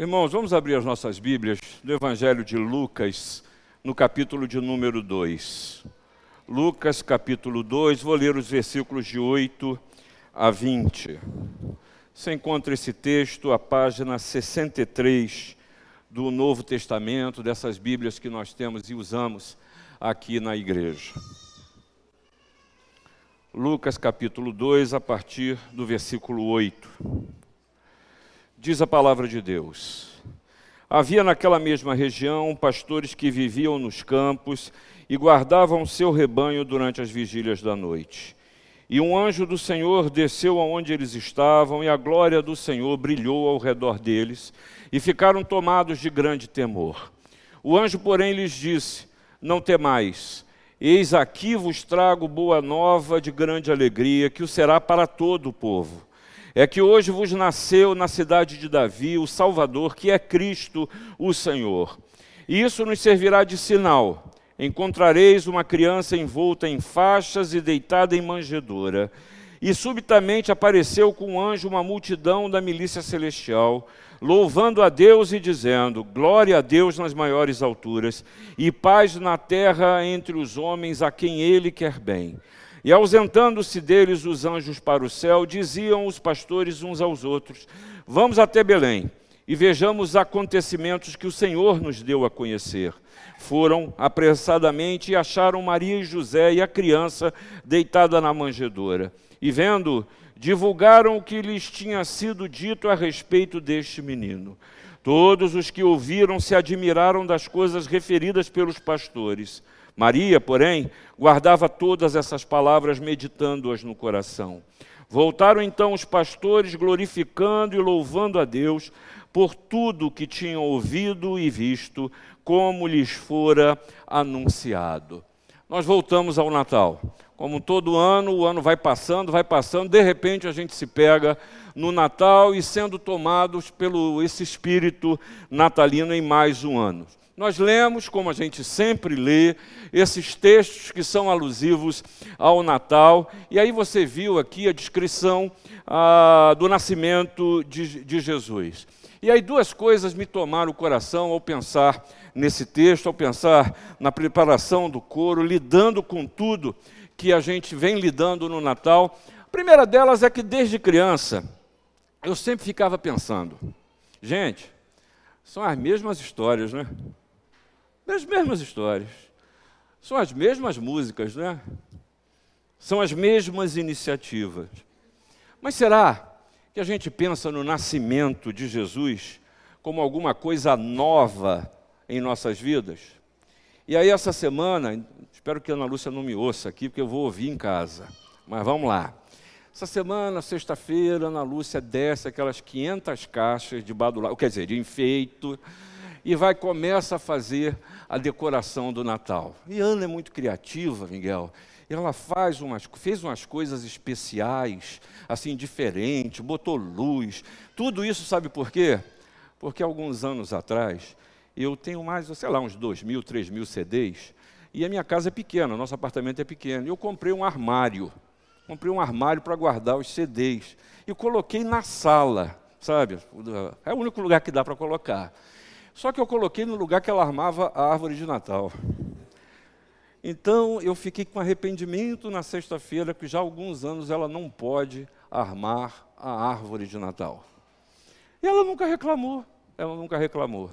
Irmãos, vamos abrir as nossas Bíblias no Evangelho de Lucas, no capítulo de número 2. Lucas, capítulo 2, vou ler os versículos de 8 a 20. Você encontra esse texto, a página 63 do Novo Testamento, dessas Bíblias que nós temos e usamos aqui na igreja. Lucas capítulo 2, a partir do versículo 8. Diz a palavra de Deus: Havia naquela mesma região pastores que viviam nos campos e guardavam seu rebanho durante as vigílias da noite. E um anjo do Senhor desceu aonde eles estavam, e a glória do Senhor brilhou ao redor deles, e ficaram tomados de grande temor. O anjo, porém, lhes disse: Não temais, eis aqui vos trago boa nova de grande alegria, que o será para todo o povo é que hoje vos nasceu na cidade de Davi o Salvador, que é Cristo o Senhor. E isso nos servirá de sinal. Encontrareis uma criança envolta em faixas e deitada em manjedoura. E subitamente apareceu com um anjo uma multidão da milícia celestial, louvando a Deus e dizendo: Glória a Deus nas maiores alturas, e paz na terra entre os homens a quem ele quer bem. E ausentando-se deles os anjos para o céu, diziam os pastores uns aos outros: Vamos até Belém e vejamos os acontecimentos que o Senhor nos deu a conhecer. Foram apressadamente e acharam Maria e José e a criança deitada na manjedoura. E vendo, divulgaram o que lhes tinha sido dito a respeito deste menino. Todos os que ouviram se admiraram das coisas referidas pelos pastores. Maria, porém, guardava todas essas palavras, meditando-as no coração. Voltaram então os pastores, glorificando e louvando a Deus por tudo que tinham ouvido e visto, como lhes fora anunciado. Nós voltamos ao Natal. Como todo ano, o ano vai passando, vai passando, de repente a gente se pega no Natal e sendo tomados pelo esse espírito natalino em mais um ano. Nós lemos, como a gente sempre lê, esses textos que são alusivos ao Natal, e aí você viu aqui a descrição ah, do nascimento de, de Jesus. E aí duas coisas me tomaram o coração ao pensar nesse texto, ao pensar na preparação do coro, lidando com tudo que a gente vem lidando no Natal. A primeira delas é que desde criança eu sempre ficava pensando, gente, são as mesmas histórias, né? As mesmas histórias. São as mesmas músicas, né? São as mesmas iniciativas. Mas será que a gente pensa no nascimento de Jesus como alguma coisa nova em nossas vidas? E aí, essa semana, espero que a Ana Lúcia não me ouça aqui, porque eu vou ouvir em casa. Mas vamos lá. Essa semana, sexta-feira, Ana Lúcia desce aquelas 500 caixas de badulá, quer dizer, de enfeito, e vai começa a fazer a decoração do Natal. E Ana é muito criativa, Miguel. Ela faz umas, fez umas coisas especiais, assim, diferentes, botou luz. Tudo isso sabe por quê? Porque alguns anos atrás, eu tenho mais, sei lá, uns dois mil, três mil CDs, e a minha casa é pequena, nosso apartamento é pequeno. E eu comprei um armário. Comprei um armário para guardar os CDs. E coloquei na sala, sabe? É o único lugar que dá para colocar. Só que eu coloquei no lugar que ela armava a árvore de Natal. Então eu fiquei com arrependimento na sexta-feira, que já há alguns anos ela não pode armar a árvore de Natal. E ela nunca reclamou, ela nunca reclamou.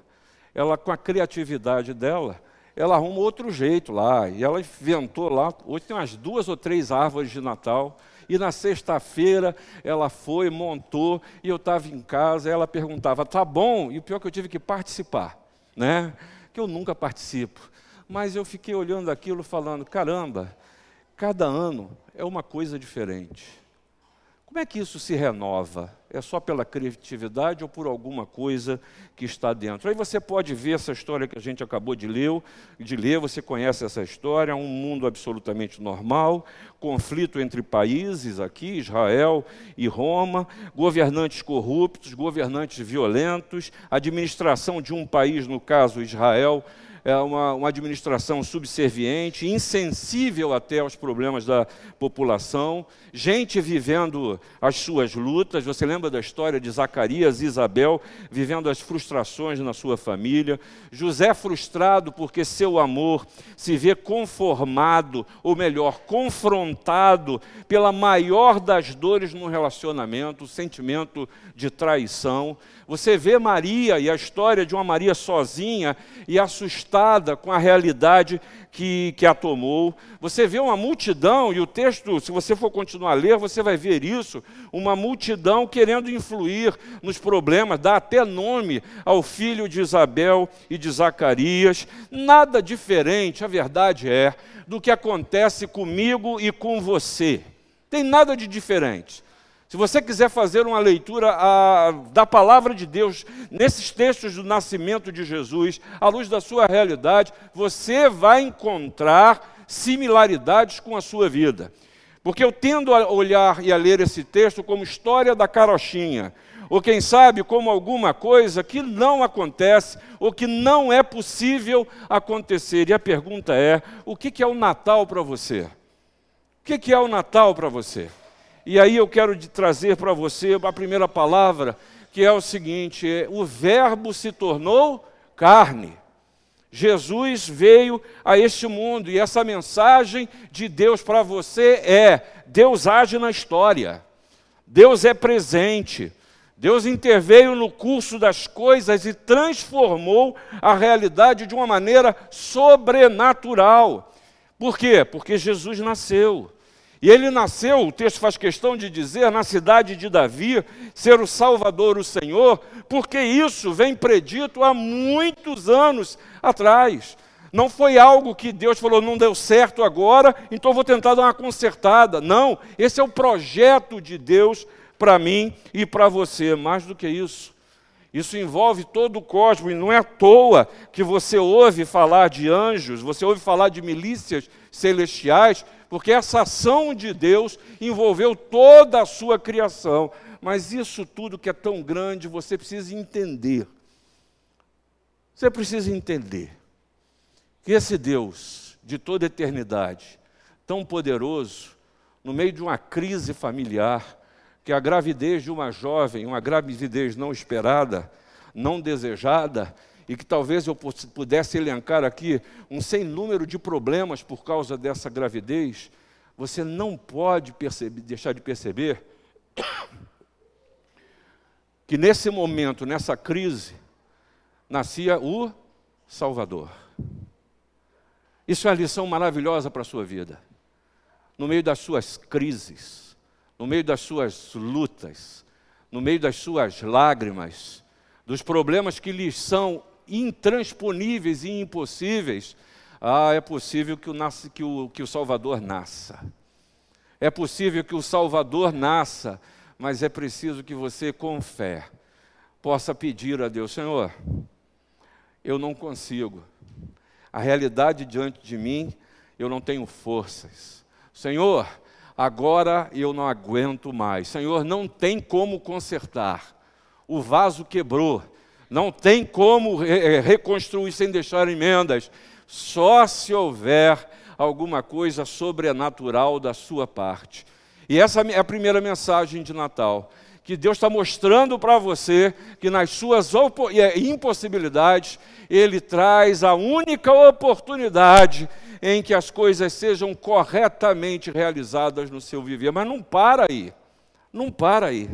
Ela, com a criatividade dela, ela arruma outro jeito lá. E ela inventou lá, hoje tem umas duas ou três árvores de Natal e na sexta-feira ela foi, montou, e eu estava em casa, ela perguntava, tá bom? E o pior é que eu tive que participar, né? Que eu nunca participo. Mas eu fiquei olhando aquilo falando, caramba, cada ano é uma coisa diferente. Como é que isso se renova? É só pela criatividade ou por alguma coisa que está dentro? Aí você pode ver essa história que a gente acabou de ler, de ler, você conhece essa história, um mundo absolutamente normal, conflito entre países aqui, Israel e Roma, governantes corruptos, governantes violentos, administração de um país, no caso Israel, é uma, uma administração subserviente, insensível até aos problemas da população, gente vivendo as suas lutas. Você lembra da história de Zacarias e Isabel vivendo as frustrações na sua família? José frustrado porque seu amor se vê conformado, ou melhor, confrontado pela maior das dores no relacionamento, o sentimento de traição. Você vê Maria e a história de uma Maria sozinha e assustada com a realidade que, que a tomou. Você vê uma multidão, e o texto, se você for continuar a ler, você vai ver isso: uma multidão querendo influir nos problemas, dá até nome ao filho de Isabel e de Zacarias. Nada diferente, a verdade é, do que acontece comigo e com você. Tem nada de diferente. Se você quiser fazer uma leitura a, da palavra de Deus nesses textos do nascimento de Jesus, à luz da sua realidade, você vai encontrar similaridades com a sua vida. Porque eu tendo a olhar e a ler esse texto como história da carochinha, ou quem sabe como alguma coisa que não acontece, ou que não é possível acontecer. E a pergunta é: o que é o Natal para você? O que é o Natal para você? E aí eu quero trazer para você a primeira palavra, que é o seguinte: é, o Verbo se tornou carne. Jesus veio a este mundo e essa mensagem de Deus para você é: Deus age na história, Deus é presente, Deus interveio no curso das coisas e transformou a realidade de uma maneira sobrenatural. Por quê? Porque Jesus nasceu. E ele nasceu, o texto faz questão de dizer, na cidade de Davi, ser o Salvador, o Senhor, porque isso vem predito há muitos anos atrás. Não foi algo que Deus falou, não deu certo agora, então vou tentar dar uma consertada. Não, esse é o projeto de Deus para mim e para você. Mais do que isso, isso envolve todo o cosmos, e não é à toa que você ouve falar de anjos, você ouve falar de milícias celestiais, porque essa ação de Deus envolveu toda a sua criação. Mas isso tudo que é tão grande, você precisa entender. Você precisa entender que esse Deus de toda eternidade, tão poderoso, no meio de uma crise familiar, que a gravidez de uma jovem, uma gravidez não esperada, não desejada, e que talvez eu pudesse elencar aqui um sem número de problemas por causa dessa gravidez, você não pode perceber, deixar de perceber que nesse momento, nessa crise, nascia o Salvador. Isso é uma lição maravilhosa para a sua vida. No meio das suas crises, no meio das suas lutas, no meio das suas lágrimas, dos problemas que lhes são intransponíveis e impossíveis, ah, é possível que o, nasce, que, o, que o Salvador nasça. É possível que o Salvador nasça, mas é preciso que você, com fé, possa pedir a Deus: Senhor, eu não consigo. A realidade diante de mim, eu não tenho forças. Senhor, agora eu não aguento mais. Senhor, não tem como consertar. O vaso quebrou não tem como eh, reconstruir sem deixar emendas, só se houver alguma coisa sobrenatural da sua parte. E essa é a primeira mensagem de Natal, que Deus está mostrando para você que nas suas eh, impossibilidades, Ele traz a única oportunidade em que as coisas sejam corretamente realizadas no seu viver. Mas não para aí, não para aí.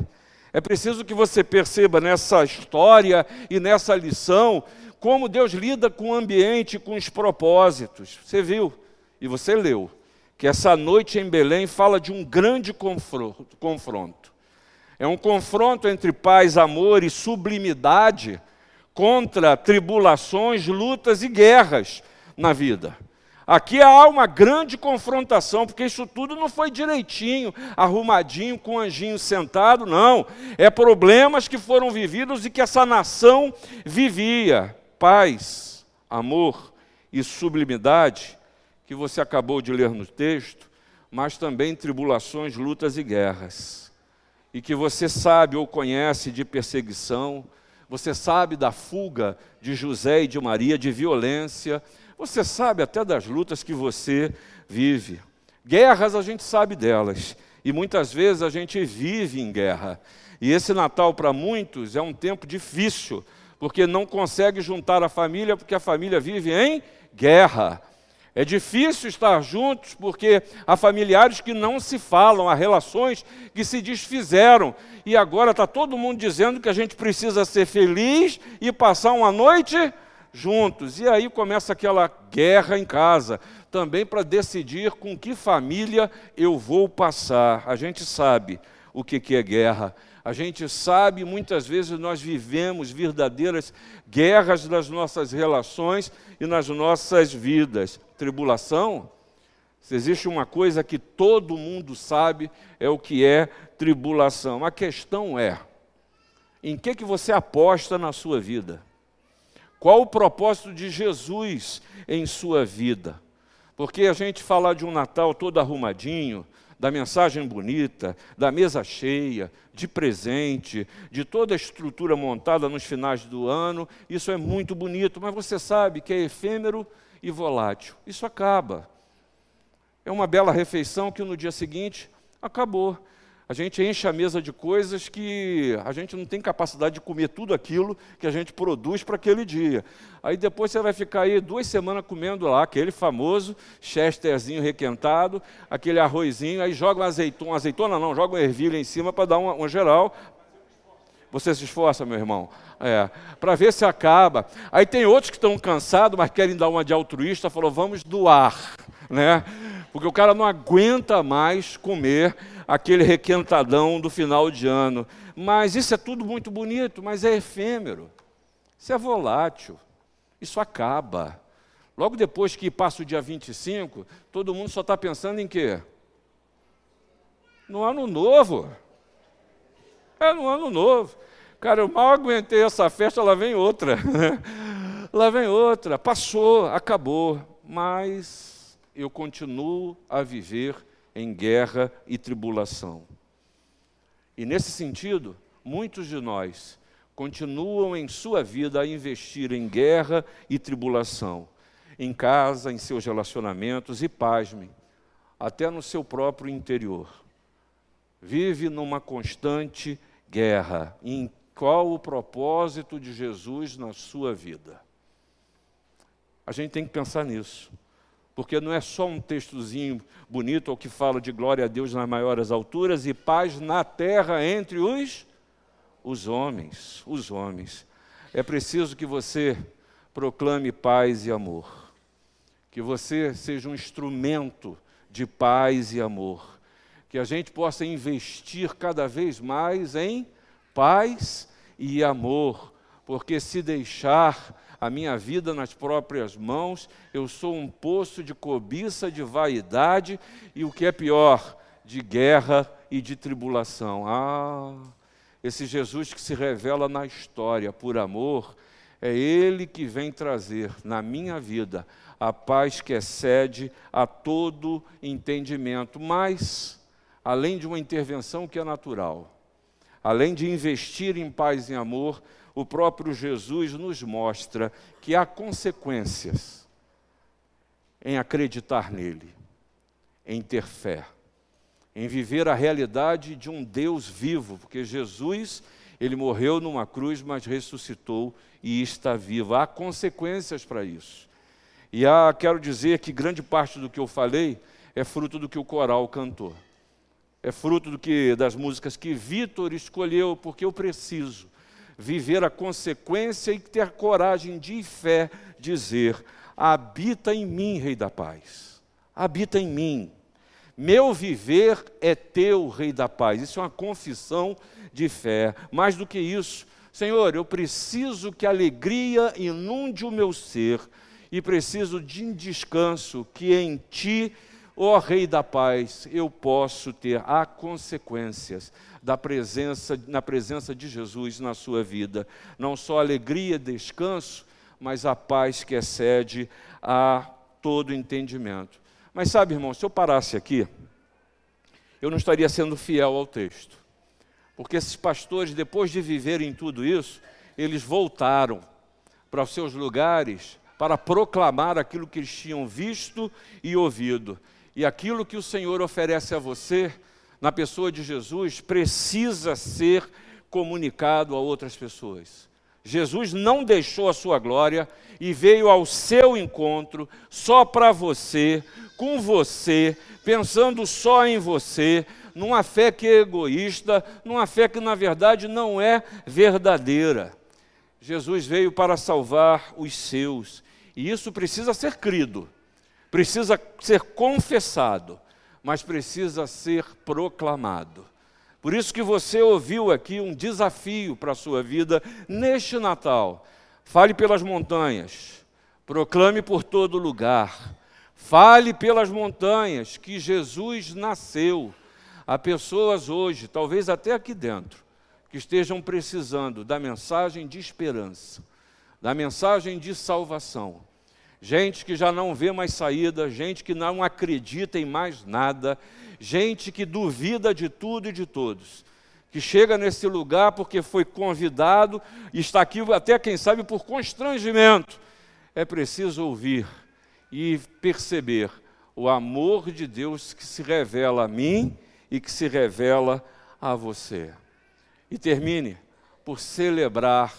É preciso que você perceba nessa história e nessa lição como Deus lida com o ambiente, com os propósitos. Você viu e você leu que essa noite em Belém fala de um grande confronto. É um confronto entre paz, amor e sublimidade contra tribulações, lutas e guerras na vida. Aqui há uma grande confrontação, porque isso tudo não foi direitinho, arrumadinho, com o anjinho sentado, não. É problemas que foram vividos e que essa nação vivia. Paz, amor e sublimidade, que você acabou de ler no texto, mas também tribulações, lutas e guerras. E que você sabe ou conhece de perseguição, Você sabe da fuga de José e de Maria, de violência. Você sabe até das lutas que você vive. Guerras a gente sabe delas. E muitas vezes a gente vive em guerra. E esse Natal, para muitos, é um tempo difícil, porque não consegue juntar a família, porque a família vive em guerra. É difícil estar juntos porque há familiares que não se falam, há relações que se desfizeram. E agora está todo mundo dizendo que a gente precisa ser feliz e passar uma noite juntos. E aí começa aquela guerra em casa, também para decidir com que família eu vou passar. A gente sabe o que é guerra. A gente sabe, muitas vezes nós vivemos verdadeiras guerras nas nossas relações e nas nossas vidas. Tribulação, se existe uma coisa que todo mundo sabe, é o que é tribulação. A questão é: em que, que você aposta na sua vida? Qual o propósito de Jesus em sua vida? Porque a gente falar de um Natal todo arrumadinho, da mensagem bonita, da mesa cheia, de presente, de toda a estrutura montada nos finais do ano. Isso é muito bonito, mas você sabe que é efêmero e volátil. Isso acaba. É uma bela refeição que no dia seguinte acabou. A gente enche a mesa de coisas que a gente não tem capacidade de comer tudo aquilo que a gente produz para aquele dia. Aí depois você vai ficar aí duas semanas comendo lá aquele famoso chesterzinho requentado, aquele arrozinho, aí joga uma azeitona, azeitona não, joga uma ervilha em cima para dar uma, uma geral. Você se esforça, meu irmão, é, para ver se acaba. Aí tem outros que estão cansados, mas querem dar uma de altruísta, falou, vamos doar, né? Porque o cara não aguenta mais comer aquele requentadão do final de ano. Mas isso é tudo muito bonito, mas é efêmero. Isso é volátil. Isso acaba. Logo depois que passa o dia 25, todo mundo só está pensando em quê? No ano novo. É no ano novo. Cara, eu mal aguentei essa festa, lá vem outra. lá vem outra. Passou, acabou. Mas eu continuo a viver em guerra e tribulação. E nesse sentido, muitos de nós continuam em sua vida a investir em guerra e tribulação, em casa, em seus relacionamentos e, pasmem, até no seu próprio interior. Vive numa constante guerra. Em qual o propósito de Jesus na sua vida? A gente tem que pensar nisso porque não é só um textozinho bonito ou que fala de glória a Deus nas maiores alturas e paz na terra entre os os homens, os homens. É preciso que você proclame paz e amor. Que você seja um instrumento de paz e amor. Que a gente possa investir cada vez mais em paz e amor, porque se deixar a minha vida nas próprias mãos, eu sou um poço de cobiça, de vaidade e o que é pior, de guerra e de tribulação. Ah, esse Jesus que se revela na história por amor, é Ele que vem trazer na minha vida a paz que excede a todo entendimento, mas, além de uma intervenção que é natural, além de investir em paz e amor, o próprio Jesus nos mostra que há consequências em acreditar nele, em ter fé, em viver a realidade de um Deus vivo, porque Jesus, ele morreu numa cruz, mas ressuscitou e está vivo. Há consequências para isso. E há, quero dizer que grande parte do que eu falei é fruto do que o coral cantou. É fruto do que das músicas que Vitor escolheu, porque eu preciso viver a consequência e ter coragem de fé dizer: habita em mim, Rei da Paz, habita em mim. Meu viver é teu, Rei da Paz. Isso é uma confissão de fé. Mais do que isso, Senhor, eu preciso que a alegria inunde o meu ser e preciso de um descanso que em ti, ó Rei da Paz, eu posso ter. Há consequências da presença, na presença de Jesus na sua vida. Não só alegria, descanso, mas a paz que excede a todo entendimento. Mas sabe, irmão, se eu parasse aqui, eu não estaria sendo fiel ao texto. Porque esses pastores, depois de viverem tudo isso, eles voltaram para os seus lugares para proclamar aquilo que eles tinham visto e ouvido. E aquilo que o Senhor oferece a você, na pessoa de Jesus, precisa ser comunicado a outras pessoas. Jesus não deixou a sua glória e veio ao seu encontro só para você, com você, pensando só em você, numa fé que é egoísta, numa fé que na verdade não é verdadeira. Jesus veio para salvar os seus, e isso precisa ser crido, precisa ser confessado, mas precisa ser proclamado. Por isso que você ouviu aqui um desafio para a sua vida neste Natal. Fale pelas montanhas, proclame por todo lugar. Fale pelas montanhas que Jesus nasceu. Há pessoas hoje, talvez até aqui dentro, que estejam precisando da mensagem de esperança, da mensagem de salvação. Gente que já não vê mais saída, gente que não acredita em mais nada, gente que duvida de tudo e de todos, que chega nesse lugar porque foi convidado e está aqui até, quem sabe, por constrangimento. É preciso ouvir e perceber o amor de Deus que se revela a mim e que se revela a você. E termine por celebrar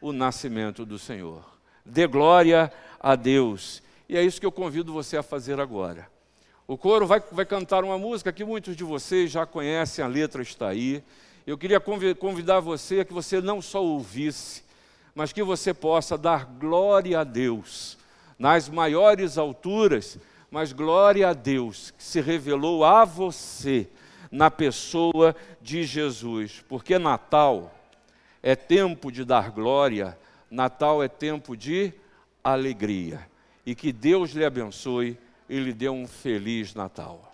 o nascimento do Senhor. Dê glória a Deus. E é isso que eu convido você a fazer agora. O coro vai, vai cantar uma música que muitos de vocês já conhecem, a letra está aí. Eu queria convidar você a que você não só ouvisse, mas que você possa dar glória a Deus nas maiores alturas, mas glória a Deus que se revelou a você na pessoa de Jesus, porque Natal é tempo de dar glória, Natal é tempo de alegria. E que Deus lhe abençoe e lhe dê um feliz Natal.